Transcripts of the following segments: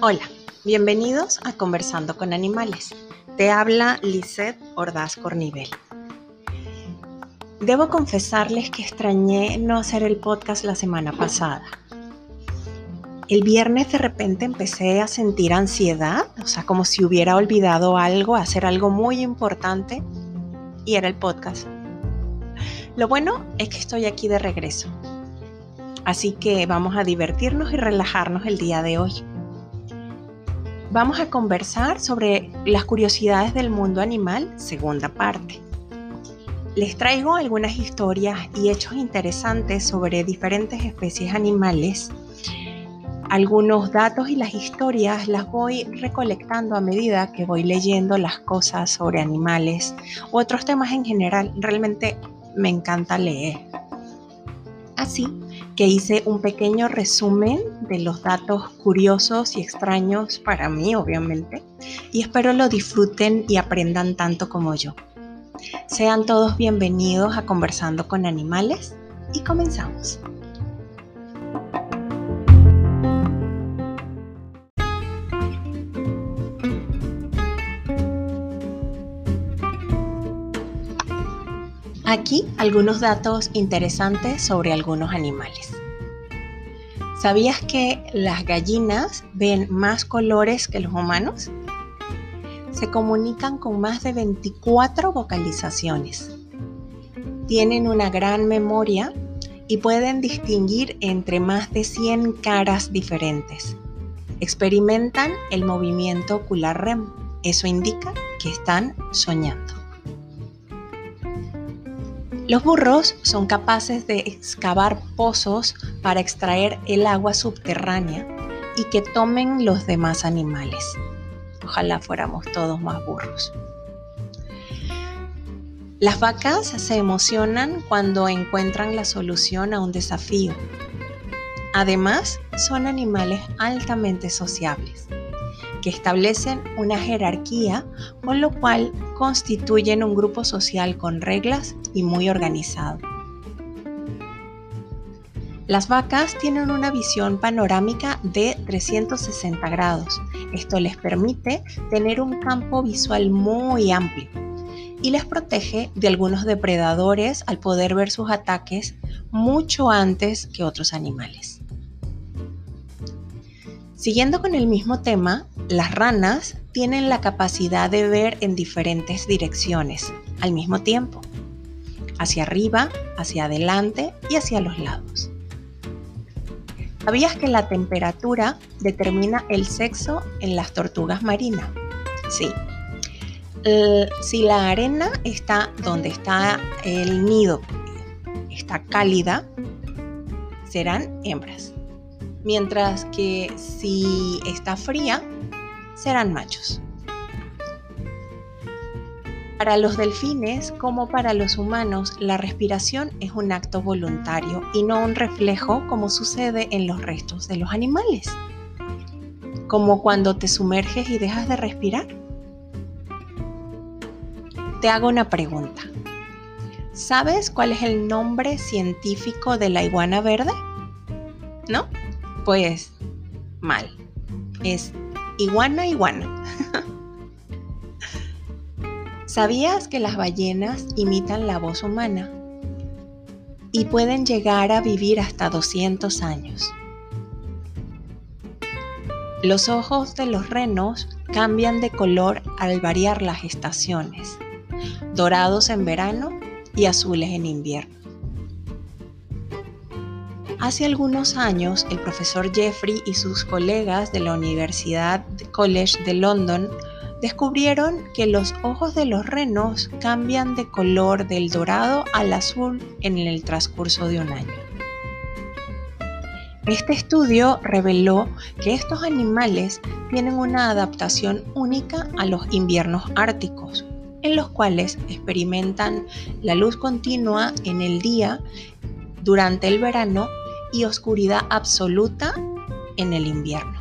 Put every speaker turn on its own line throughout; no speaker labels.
Hola, bienvenidos a Conversando con Animales. Te habla Lisette Ordaz Cornivel. Debo confesarles que extrañé no hacer el podcast la semana pasada. El viernes de repente empecé a sentir ansiedad, o sea, como si hubiera olvidado algo, hacer algo muy importante, y era el podcast. Lo bueno es que estoy aquí de regreso. Así que vamos a divertirnos y relajarnos el día de hoy vamos a conversar sobre las curiosidades del mundo animal, segunda parte. Les traigo algunas historias y hechos interesantes sobre diferentes especies animales. Algunos datos y las historias las voy recolectando a medida que voy leyendo las cosas sobre animales u otros temas en general. Realmente me encanta leer. Así que hice un pequeño resumen de los datos curiosos y extraños para mí, obviamente, y espero lo disfruten y aprendan tanto como yo. Sean todos bienvenidos a Conversando con Animales y comenzamos. Aquí algunos datos interesantes sobre algunos animales. ¿Sabías que las gallinas ven más colores que los humanos? Se comunican con más de 24 vocalizaciones. Tienen una gran memoria y pueden distinguir entre más de 100 caras diferentes. Experimentan el movimiento ocular REM. Eso indica que están soñando. Los burros son capaces de excavar pozos para extraer el agua subterránea y que tomen los demás animales. Ojalá fuéramos todos más burros. Las vacas se emocionan cuando encuentran la solución a un desafío. Además, son animales altamente sociables que establecen una jerarquía, con lo cual constituyen un grupo social con reglas y muy organizado. Las vacas tienen una visión panorámica de 360 grados. Esto les permite tener un campo visual muy amplio y les protege de algunos depredadores al poder ver sus ataques mucho antes que otros animales. Siguiendo con el mismo tema, las ranas tienen la capacidad de ver en diferentes direcciones al mismo tiempo, hacia arriba, hacia adelante y hacia los lados. ¿Sabías que la temperatura determina el sexo en las tortugas marinas? Sí. si la arena está donde está el nido, está cálida, serán hembras mientras que si está fría, serán machos. Para los delfines, como para los humanos, la respiración es un acto voluntario y no un reflejo como sucede en los restos de los animales. Como cuando te sumerges y dejas de respirar. Te hago una pregunta. ¿Sabes cuál es el nombre científico de la iguana verde? ¿No? Pues mal. Es iguana iguana. ¿Sabías que las ballenas imitan la voz humana? Y pueden llegar a vivir hasta 200 años. Los ojos de los renos cambian de color al variar las estaciones, dorados en verano y azules en invierno. Hace algunos años, el profesor Jeffrey y sus colegas de la Universidad College de London descubrieron que los ojos de los renos cambian de color del dorado al azul en el transcurso de un año. Este estudio reveló que estos animales tienen una adaptación única a los inviernos árticos, en los cuales experimentan la luz continua en el día durante el verano y oscuridad absoluta en el invierno.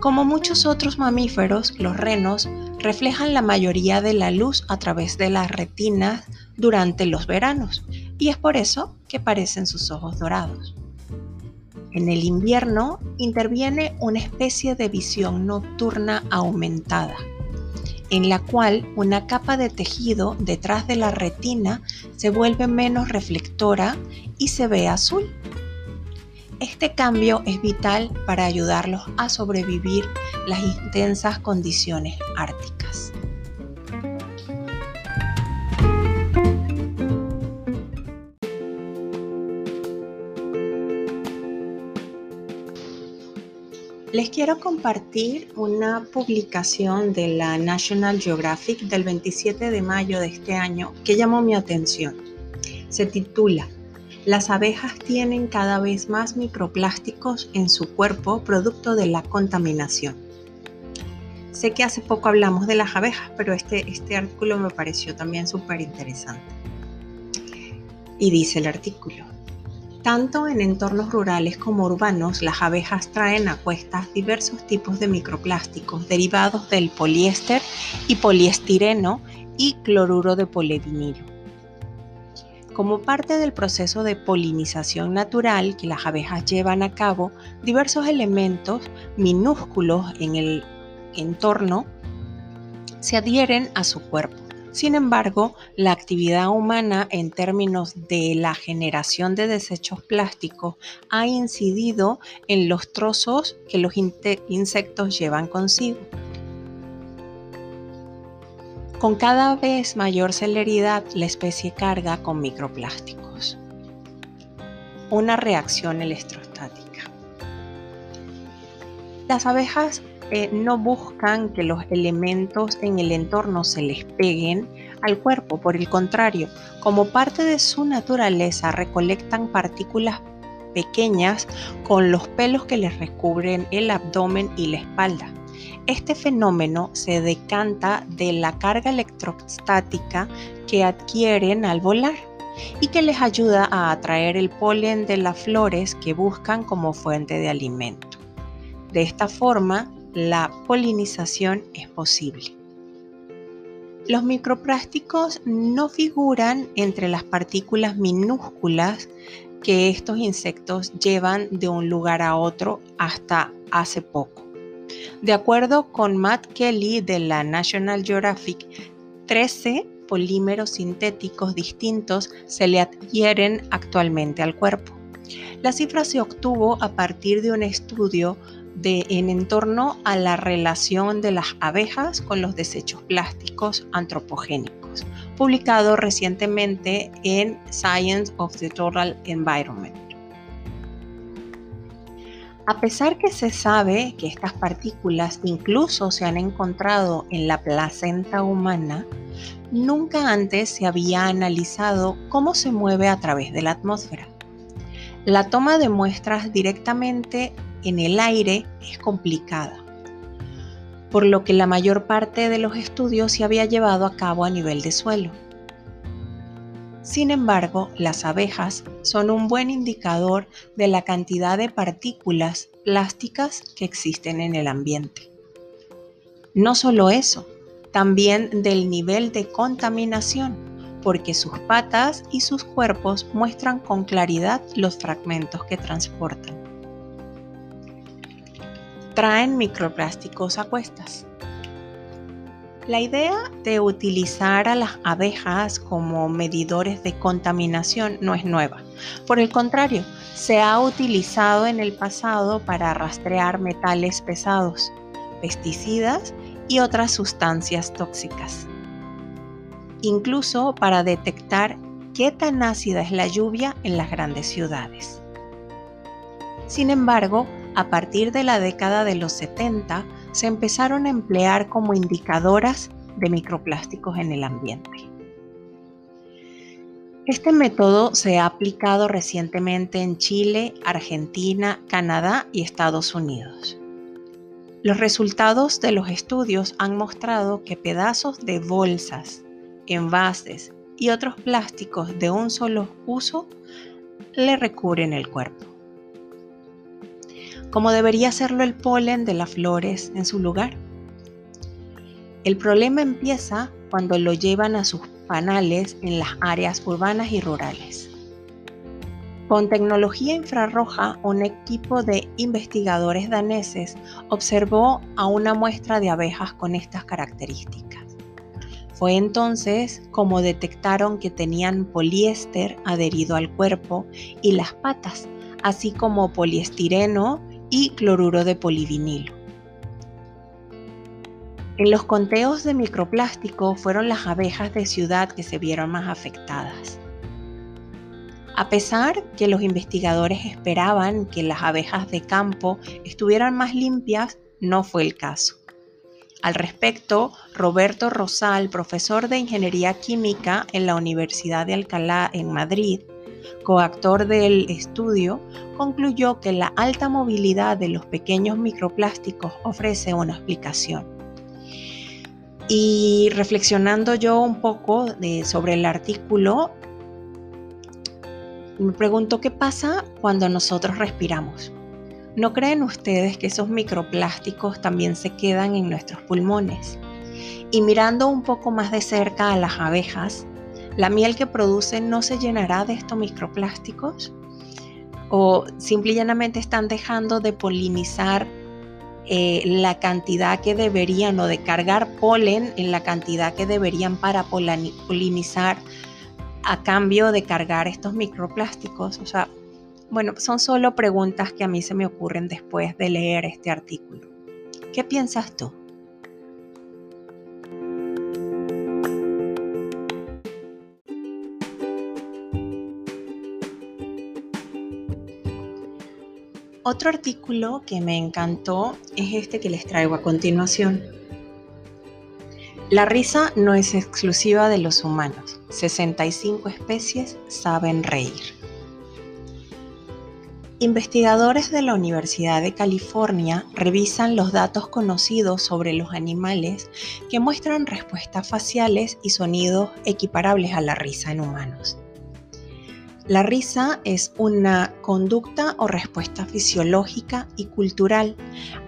Como muchos otros mamíferos, los renos reflejan la mayoría de la luz a través de las retinas durante los veranos, y es por eso que parecen sus ojos dorados. En el invierno interviene una especie de visión nocturna aumentada, en la cual una capa de tejido detrás de la retina se vuelve menos reflectora y se ve azul. Este cambio es vital para ayudarlos a sobrevivir las intensas condiciones árticas. Les quiero compartir una publicación de la National Geographic del 27 de mayo de este año que llamó mi atención. Se titula Las abejas tienen cada vez más microplásticos en su cuerpo producto de la contaminación. Sé que hace poco hablamos de las abejas, pero este, este artículo me pareció también súper interesante. Y dice el artículo, tanto en entornos rurales como urbanos, las abejas traen a cuestas diversos tipos de microplásticos derivados del poliéster y poliestireno y cloruro de polivinilo. Como parte del proceso de polinización natural que las abejas llevan a cabo, diversos elementos minúsculos en el entorno se adhieren a su cuerpo sin embargo, la actividad humana en términos de la generación de desechos plásticos ha incidido en los trozos que los insectos llevan consigo. Con cada vez mayor celeridad, la especie carga con microplásticos. Una reacción electrostática. Las abejas eh, no buscan que los elementos en el entorno se les peguen al cuerpo, por el contrario, como parte de su naturaleza recolectan partículas pequeñas con los pelos que les recubren el abdomen y la espalda. Este fenómeno se decanta de la carga electrostática que adquieren al volar y que les ayuda a atraer el polen de las flores que buscan como fuente de alimento. De esta forma, la polinización es posible. Los microplásticos no figuran entre las partículas minúsculas que estos insectos llevan de un lugar a otro hasta hace poco. De acuerdo con Matt Kelly de la National Geographic, 13 polímeros sintéticos distintos se le adhieren actualmente al cuerpo. La cifra se obtuvo a partir de un estudio en torno a la relación de las abejas con los desechos plásticos antropogénicos, publicado recientemente en Science of the Total Environment. A pesar que se sabe que estas partículas incluso se han encontrado en la placenta humana, nunca antes se había analizado cómo se mueve a través de la atmósfera. La toma de muestras directamente en el aire es complicada, por lo que la mayor parte de los estudios se había llevado a cabo a nivel de suelo. Sin embargo, las abejas son un buen indicador de la cantidad de partículas plásticas que existen en el ambiente. No solo eso, también del nivel de contaminación, porque sus patas y sus cuerpos muestran con claridad los fragmentos que transportan traen microplásticos a cuestas. La idea de utilizar a las abejas como medidores de contaminación no es nueva. Por el contrario, se ha utilizado en el pasado para rastrear metales pesados, pesticidas y otras sustancias tóxicas. Incluso para detectar qué tan ácida es la lluvia en las grandes ciudades. Sin embargo, a partir de la década de los 70 se empezaron a emplear como indicadoras de microplásticos en el ambiente. Este método se ha aplicado recientemente en Chile, Argentina, Canadá y Estados Unidos. Los resultados de los estudios han mostrado que pedazos de bolsas, envases y otros plásticos de un solo uso le recubren el cuerpo como debería hacerlo el polen de las flores en su lugar. El problema empieza cuando lo llevan a sus panales en las áreas urbanas y rurales. Con tecnología infrarroja, un equipo de investigadores daneses observó a una muestra de abejas con estas características. Fue entonces como detectaron que tenían poliéster adherido al cuerpo y las patas, así como poliestireno y cloruro de polivinilo. En los conteos de microplástico fueron las abejas de ciudad que se vieron más afectadas. A pesar que los investigadores esperaban que las abejas de campo estuvieran más limpias, no fue el caso. Al respecto, Roberto Rosal, profesor de Ingeniería Química en la Universidad de Alcalá en Madrid, coactor del estudio, concluyó que la alta movilidad de los pequeños microplásticos ofrece una explicación. Y reflexionando yo un poco sobre el artículo, me pregunto qué pasa cuando nosotros respiramos. ¿No creen ustedes que esos microplásticos también se quedan en nuestros pulmones? Y mirando un poco más de cerca a las abejas, ¿la miel que producen no se llenará de estos microplásticos? ¿O simple y llanamente están dejando de polinizar eh, la cantidad que deberían o de cargar polen en la cantidad que deberían para polinizar a cambio de cargar estos microplásticos. O sea, bueno, son solo preguntas que a mí se me ocurren después de leer este artículo. ¿Qué piensas tú? Otro artículo que me encantó es este que les traigo a continuación. La risa no es exclusiva de los humanos. 65 especies saben reír. Investigadores de la Universidad de California revisan los datos conocidos sobre los animales que muestran respuestas faciales y sonidos equiparables a la risa en humanos. La risa es una conducta o respuesta fisiológica y cultural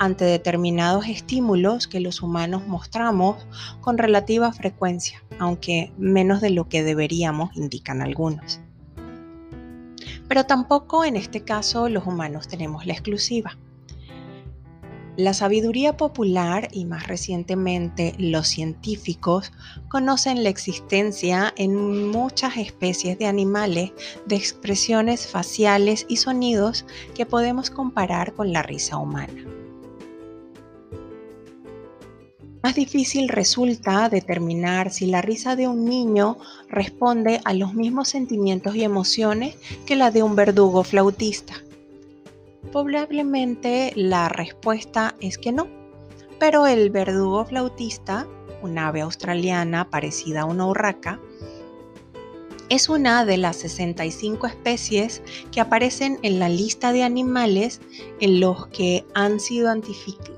ante determinados estímulos que los humanos mostramos con relativa frecuencia, aunque menos de lo que deberíamos, indican algunos. Pero tampoco en este caso los humanos tenemos la exclusiva. La sabiduría popular y más recientemente los científicos conocen la existencia en muchas especies de animales de expresiones faciales y sonidos que podemos comparar con la risa humana. Más difícil resulta determinar si la risa de un niño responde a los mismos sentimientos y emociones que la de un verdugo flautista. Probablemente la respuesta es que no, pero el verdugo flautista, un ave australiana parecida a una urraca, es una de las 65 especies que aparecen en la lista de animales en los que han sido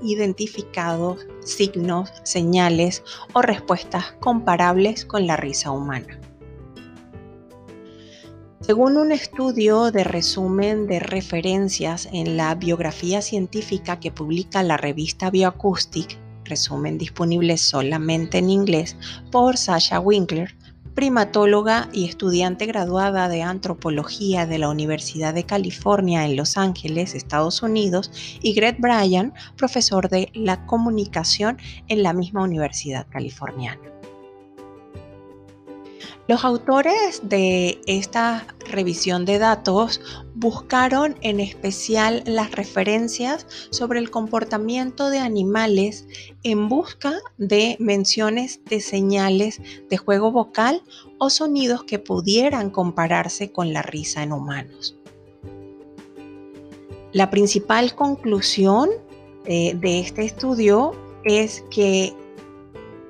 identificados signos, señales o respuestas comparables con la risa humana. Según un estudio de resumen de referencias en la biografía científica que publica la revista Bioacoustic, resumen disponible solamente en inglés, por Sasha Winkler, primatóloga y estudiante graduada de antropología de la Universidad de California en Los Ángeles, Estados Unidos, y Greg Bryan, profesor de la comunicación en la misma universidad californiana. Los autores de esta revisión de datos buscaron en especial las referencias sobre el comportamiento de animales en busca de menciones de señales de juego vocal o sonidos que pudieran compararse con la risa en humanos. La principal conclusión eh, de este estudio es que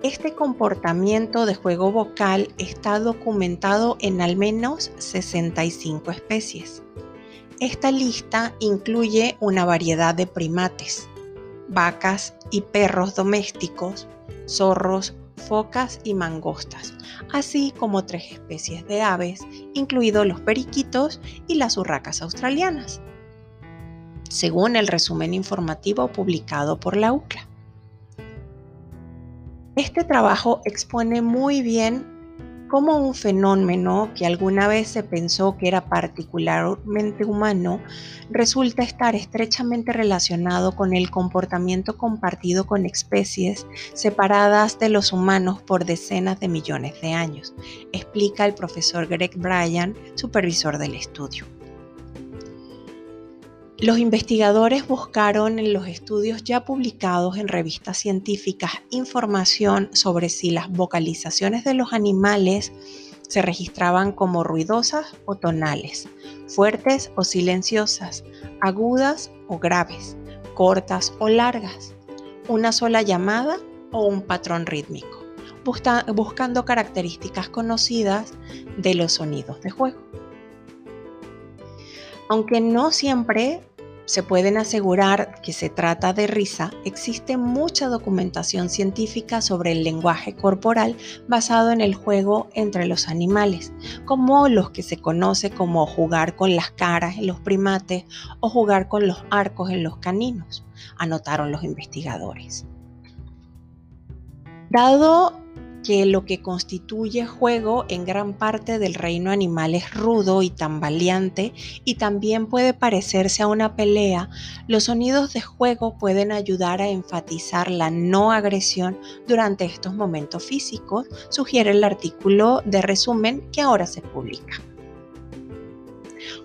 este comportamiento de juego vocal está documentado en al menos 65 especies. Esta lista incluye una variedad de primates, vacas y perros domésticos, zorros, focas y mangostas, así como tres especies de aves, incluidos los periquitos y las urracas australianas, según el resumen informativo publicado por la UCLA. Este trabajo expone muy bien cómo un fenómeno que alguna vez se pensó que era particularmente humano resulta estar estrechamente relacionado con el comportamiento compartido con especies separadas de los humanos por decenas de millones de años, explica el profesor Greg Bryan, supervisor del estudio. Los investigadores buscaron en los estudios ya publicados en revistas científicas información sobre si las vocalizaciones de los animales se registraban como ruidosas o tonales, fuertes o silenciosas, agudas o graves, cortas o largas, una sola llamada o un patrón rítmico, buscando características conocidas de los sonidos de juego. Aunque no siempre se pueden asegurar que se trata de risa, existe mucha documentación científica sobre el lenguaje corporal basado en el juego entre los animales, como los que se conoce como jugar con las caras en los primates o jugar con los arcos en los caninos, anotaron los investigadores. Dado que lo que constituye juego en gran parte del reino animal es rudo y tambaleante y también puede parecerse a una pelea, los sonidos de juego pueden ayudar a enfatizar la no agresión durante estos momentos físicos, sugiere el artículo de resumen que ahora se publica.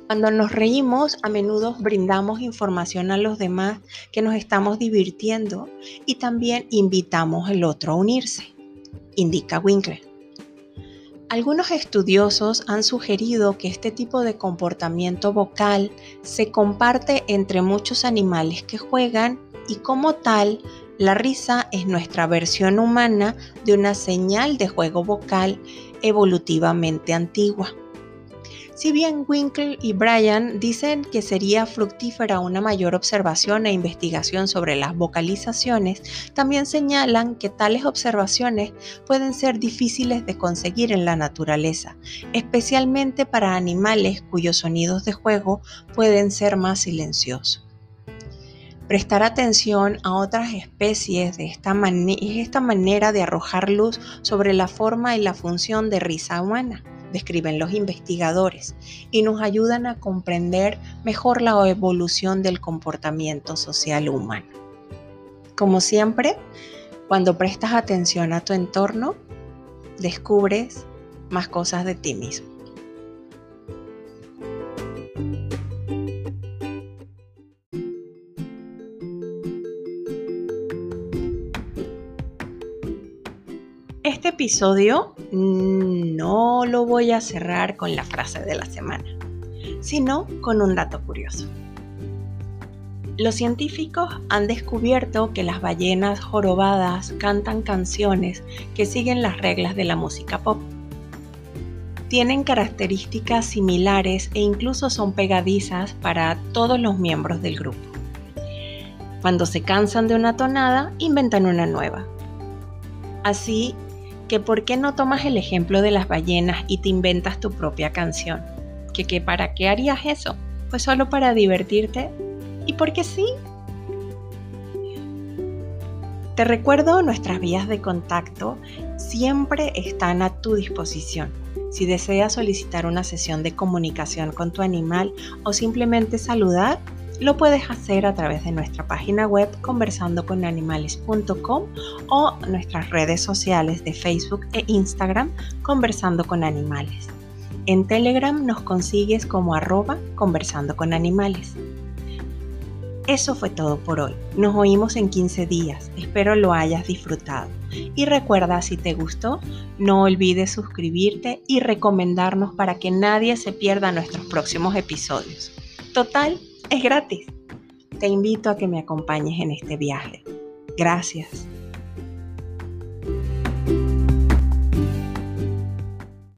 Cuando nos reímos, a menudo brindamos información a los demás que nos estamos divirtiendo y también invitamos al otro a unirse indica Winkler. Algunos estudiosos han sugerido que este tipo de comportamiento vocal se comparte entre muchos animales que juegan y como tal, la risa es nuestra versión humana de una señal de juego vocal evolutivamente antigua. Si bien Winkle y Bryan dicen que sería fructífera una mayor observación e investigación sobre las vocalizaciones, también señalan que tales observaciones pueden ser difíciles de conseguir en la naturaleza, especialmente para animales cuyos sonidos de juego pueden ser más silenciosos. Prestar atención a otras especies de esta es esta manera de arrojar luz sobre la forma y la función de risa humana describen los investigadores, y nos ayudan a comprender mejor la evolución del comportamiento social humano. Como siempre, cuando prestas atención a tu entorno, descubres más cosas de ti mismo. Este episodio no lo voy a cerrar con la frase de la semana, sino con un dato curioso. Los científicos han descubierto que las ballenas jorobadas cantan canciones que siguen las reglas de la música pop. Tienen características similares e incluso son pegadizas para todos los miembros del grupo. Cuando se cansan de una tonada, inventan una nueva. Así que por qué no tomas el ejemplo de las ballenas y te inventas tu propia canción. Que, para qué harías eso? Pues solo para divertirte y porque sí. Te recuerdo nuestras vías de contacto siempre están a tu disposición. Si deseas solicitar una sesión de comunicación con tu animal o simplemente saludar, lo puedes hacer a través de nuestra página web conversandoconanimales.com o nuestras redes sociales de Facebook e Instagram Conversando con Animales. En Telegram nos consigues como arroba conversando con animales. Eso fue todo por hoy. Nos oímos en 15 días. Espero lo hayas disfrutado. Y recuerda, si te gustó, no olvides suscribirte y recomendarnos para que nadie se pierda nuestros próximos episodios. Total, es gratis. Te invito a que me acompañes en este viaje. Gracias.